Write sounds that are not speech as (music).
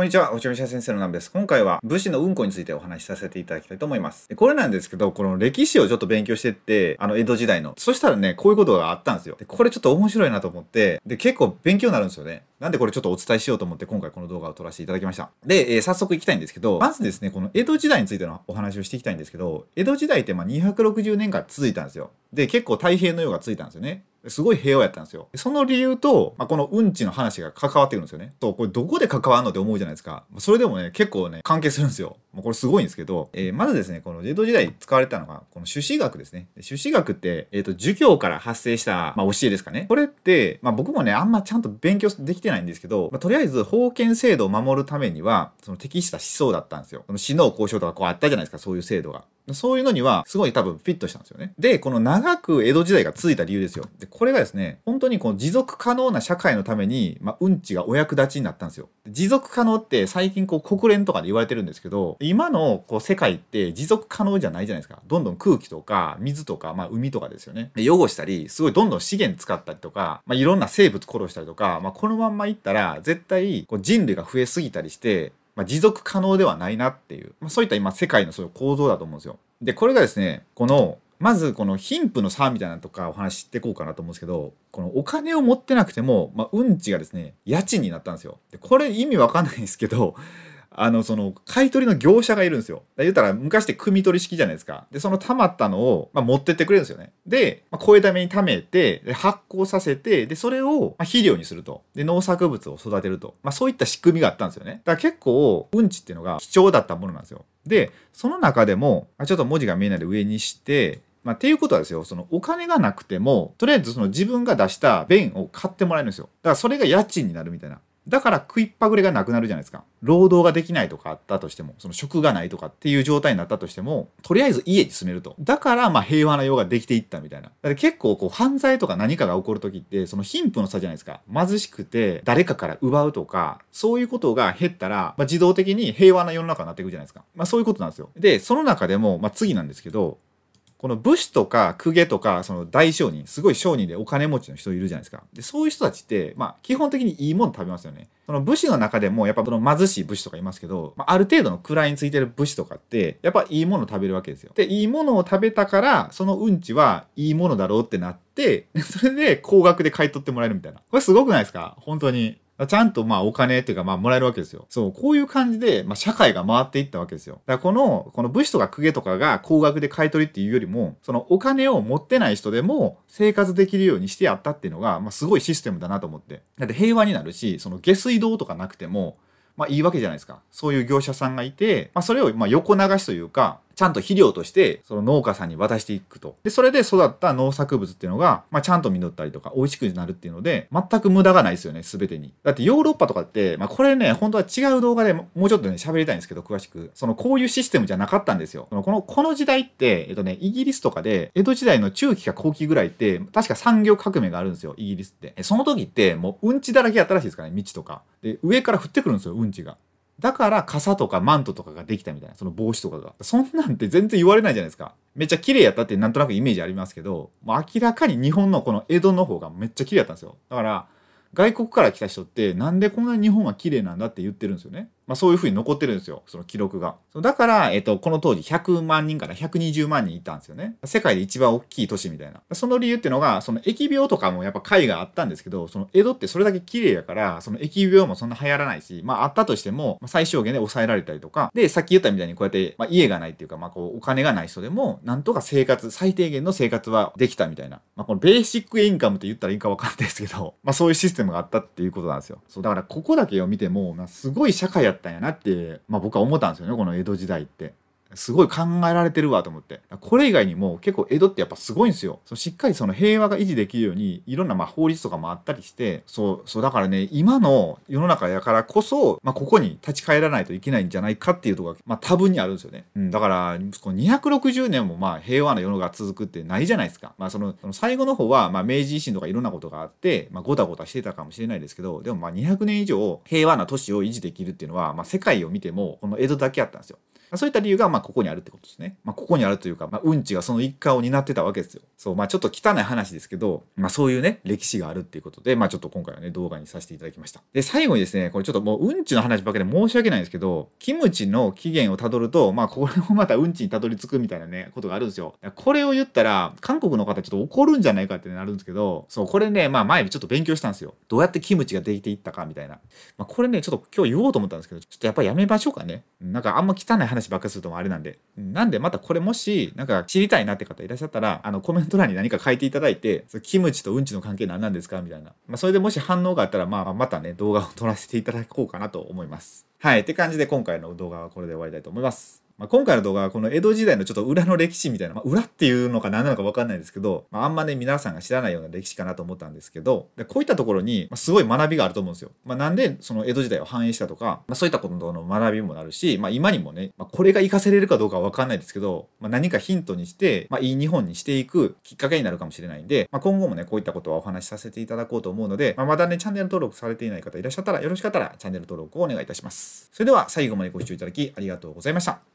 こんにちは、おちょみしゃ先生の南です。今回は武士のうんこについてお話しさせていただきたいと思います。これなんですけど、この歴史をちょっと勉強してって、あの、江戸時代の。そしたらね、こういうことがあったんですよ。でこれちょっと面白いなと思って、で、結構勉強になるんですよね。なんでこれちょっとお伝えしようと思って今回この動画を撮らせていただきました。で、えー、早速行きたいんですけど、まずですね、この江戸時代についてのお話をしていきたいんですけど、江戸時代ってま260年間続いたんですよ。で、結構太平の世がついたんですよね。すごい平和やったんですよ。その理由と、まあ、このうんちの話が関わってくるんですよね。と、これどこで関わるのって思うじゃないですか。それでもね、結構ね、関係するんですよ。もうこれすごいんですけど、えー、まずですね、この江戸時代使われたのが、この朱子学ですね。朱子学って、えっ、ー、と、儒教から発生した、まあ、教えですかね。これって、まあ、僕もね、あんまちゃんと勉強できてないんですけど、まあ、とりあえず封建制度を守るためには、その適した思想だったんですよ。その死の交渉とかこうあったじゃないですか、そういう制度が。そういうのには、すごい多分フィットしたんですよね。で、この長く江戸時代が続いた理由ですよ。で、これがですね、本当にこの持続可能な社会のために、まあ、うんちがお役立ちになったんですよ。持続可能って最近こう国連とかで言われてるんですけど、今のこう世界って持続可能じゃないじゃないですか。どんどん空気とか水とか、まあ、海とかですよね。で汚したり、すごいどんどん資源使ったりとか、まあ、いろんな生物殺したりとか、まあ、このまんまいったら絶対こう人類が増えすぎたりして、まあ、持続可能ではないなっていう、まあ、そういった今世界のそういう構造だと思うんですよ。で、これがですね、この、まずこの貧富の差みたいなとかお話していこうかなと思うんですけど、このお金を持ってなくても、まあ、うんちがですね、家賃になったんですよ。で、これ意味わかんないんですけど、あの、その、買い取りの業者がいるんですよ。言ったら、昔って組取り式じゃないですか。で、その溜まったのを、まあ、持ってってくれるんですよね。で、まあ、声だめに貯めて、発酵させて、で、それを、ま肥料にすると。で、農作物を育てると。まあ、そういった仕組みがあったんですよね。だから結構、うんちっていうのが貴重だったものなんですよ。で、その中でも、まあ、ちょっと文字が見えないで上にして、まあ、っていうことはですよ、そのお金がなくても、とりあえずその自分が出した便を買ってもらえるんですよ。だからそれが家賃になるみたいな。だから食いっぱぐれがなくなるじゃないですか。労働ができないとかあったとしても、その職がないとかっていう状態になったとしても、とりあえず家に住めると。だからまあ平和な世ができていったみたいな。だって結構こう犯罪とか何かが起こる時って、その貧富の差じゃないですか。貧しくて誰かから奪うとか、そういうことが減ったら、まあ、自動的に平和な世の中になっていくじゃないですか。まあそういうことなんですよ。で、その中でも、まあ次なんですけど、この武士とか公家とかその大商人すごい商人でお金持ちの人いるじゃないですか。でそういう人たちってまあ基本的にいいもの食べますよね。その武士の中でもやっぱその貧しい武士とかいますけど、まあ、ある程度の位についてる武士とかってやっぱいいもの食べるわけですよ。でいいものを食べたからそのうんちはいいものだろうってなって (laughs) それで高額で買い取ってもらえるみたいな。これすごくないですか？本当に。ちゃんとまあお金っていうかまあもらえるわけですよ。そう、こういう感じで、まあ、社会が回っていったわけですよ。だからこの、この武士とか公家とかが高額で買い取りっていうよりも、そのお金を持ってない人でも生活できるようにしてやったっていうのが、まあ、すごいシステムだなと思って。だって平和になるし、その下水道とかなくても、まあいいわけじゃないですか。そういう業者さんがいて、まあそれをまあ横流しというか、ちゃんと肥料としてその農家さんに渡していくと。で、それで育った農作物っていうのが、まあ、ちゃんと実ったりとか美味しくなるっていうので、全く無駄がないですよね、すべてに。だってヨーロッパとかって、まあ、これね、本当は違う動画でもうちょっとね、喋りたいんですけど、詳しく。その、こういうシステムじゃなかったんですよ。この、この時代って、えっとね、イギリスとかで、江戸時代の中期か後期ぐらいって、確か産業革命があるんですよ、イギリスって。その時って、もううんちだらけやったらしいですからね、道とか。で、上から降ってくるんですよ、うんちが。だから傘とかマントとかができたみたいな、その帽子とかが。そんなんて全然言われないじゃないですか。めっちゃ綺麗やったってなんとなくイメージありますけど、もう明らかに日本のこの江戸の方がめっちゃ綺麗やったんですよ。だから、外国から来た人ってなんでこんなに日本は綺麗なんだって言ってるんですよね。まあ、そういうふうに残ってるんですよ、その記録が。だから、えっと、この当時100万人から120万人いたんですよね。世界で一番大きい都市みたいな。その理由っていうのが、その疫病とかもやっぱ海があったんですけど、その江戸ってそれだけ綺麗やから、その疫病もそんな流行らないし、まああったとしても、まあ、最小限で抑えられたりとか、で、さっき言ったみたいにこうやって、まあ、家がないっていうか、まあこう、お金がない人でも、なんとか生活、最低限の生活はできたみたいな。まあこのベーシックインカムって言ったらいいかわかんないですけど、まあそういうシステムがあったっていうことなんですよ。そう、だからここだけを見ても、まあ、すごい社会やったたんやなってまあ僕は思ったんですよねこの江戸時代って。すごい考えられてるわと思って。これ以外にも結構江戸ってやっぱすごいんですよ。そしっかりその平和が維持できるようにいろんなま法律とかもあったりして、そう、そうだからね、今の世の中やからこそ、まあここに立ち返らないといけないんじゃないかっていうところが、まあ多分にあるんですよね。うん、だから、この260年もまあ平和な世の中続くってないじゃないですか。まあその、その最後の方はまあ明治維新とかいろんなことがあって、まあごたごたしてたかもしれないですけど、でもまあ200年以上平和な都市を維持できるっていうのは、まあ世界を見てもこの江戸だけあったんですよ。そういった理由がまあここにあるってことですね。まあここにあるというか、まあうんちがその一環を担ってたわけですよ。そう、まあちょっと汚い話ですけど、まあそういうね、歴史があるっていうことで、まあちょっと今回はね、動画にさせていただきました。で、最後にですね、これちょっともううんちの話ばかりで申し訳ないんですけど、キムチの起源をたどると、まあこれもまたうんちにたどり着くみたいなね、ことがあるんですよ。これを言ったら、韓国の方ちょっと怒るんじゃないかってなるんですけど、そう、これね、まあ前にちょっと勉強したんですよ。どうやってキムチができていったかみたいな。まあこれね、ちょっと今日言おうと思ったんですけど、ちょっとやっぱりやめましょうかね。なんかあんま汚い話ばっかするともあれなんで。なんでまたこれもし、なんか知りたいなって方いらっしゃったら、あのコメント欄に何か書いていただいて、キムチとうんちの関係何なんですかみたいな。まあそれでもし反応があったら、まあまたね、動画を撮らせていただこうかなと思います。はい。って感じで今回の動画はこれで終わりたいと思います。まあ、今回の動画はこの江戸時代のちょっと裏の歴史みたいな、まあ、裏っていうのか何なのか分かんないですけど、まあ、あんまね皆さんが知らないような歴史かなと思ったんですけどでこういったところに、ますごい学びがあると思うんですよ。まあ、なんでその江戸時代を反映したとか、まあ、そういったことの学びもなるし、まあ、今にもね、まあ、これが活かせれるかどうかは分かんないですけど、まあ、何かヒントにして、まあ、いい日本にしていくきっかけになるかもしれないんで、まあ、今後もねこういったことはお話しさせていただこうと思うので、まあ、まだねチャンネル登録されていない方いらっしゃったらよろしかったらチャンネル登録をお願いいたします。それでは最後までご視聴いただきありがとうございました。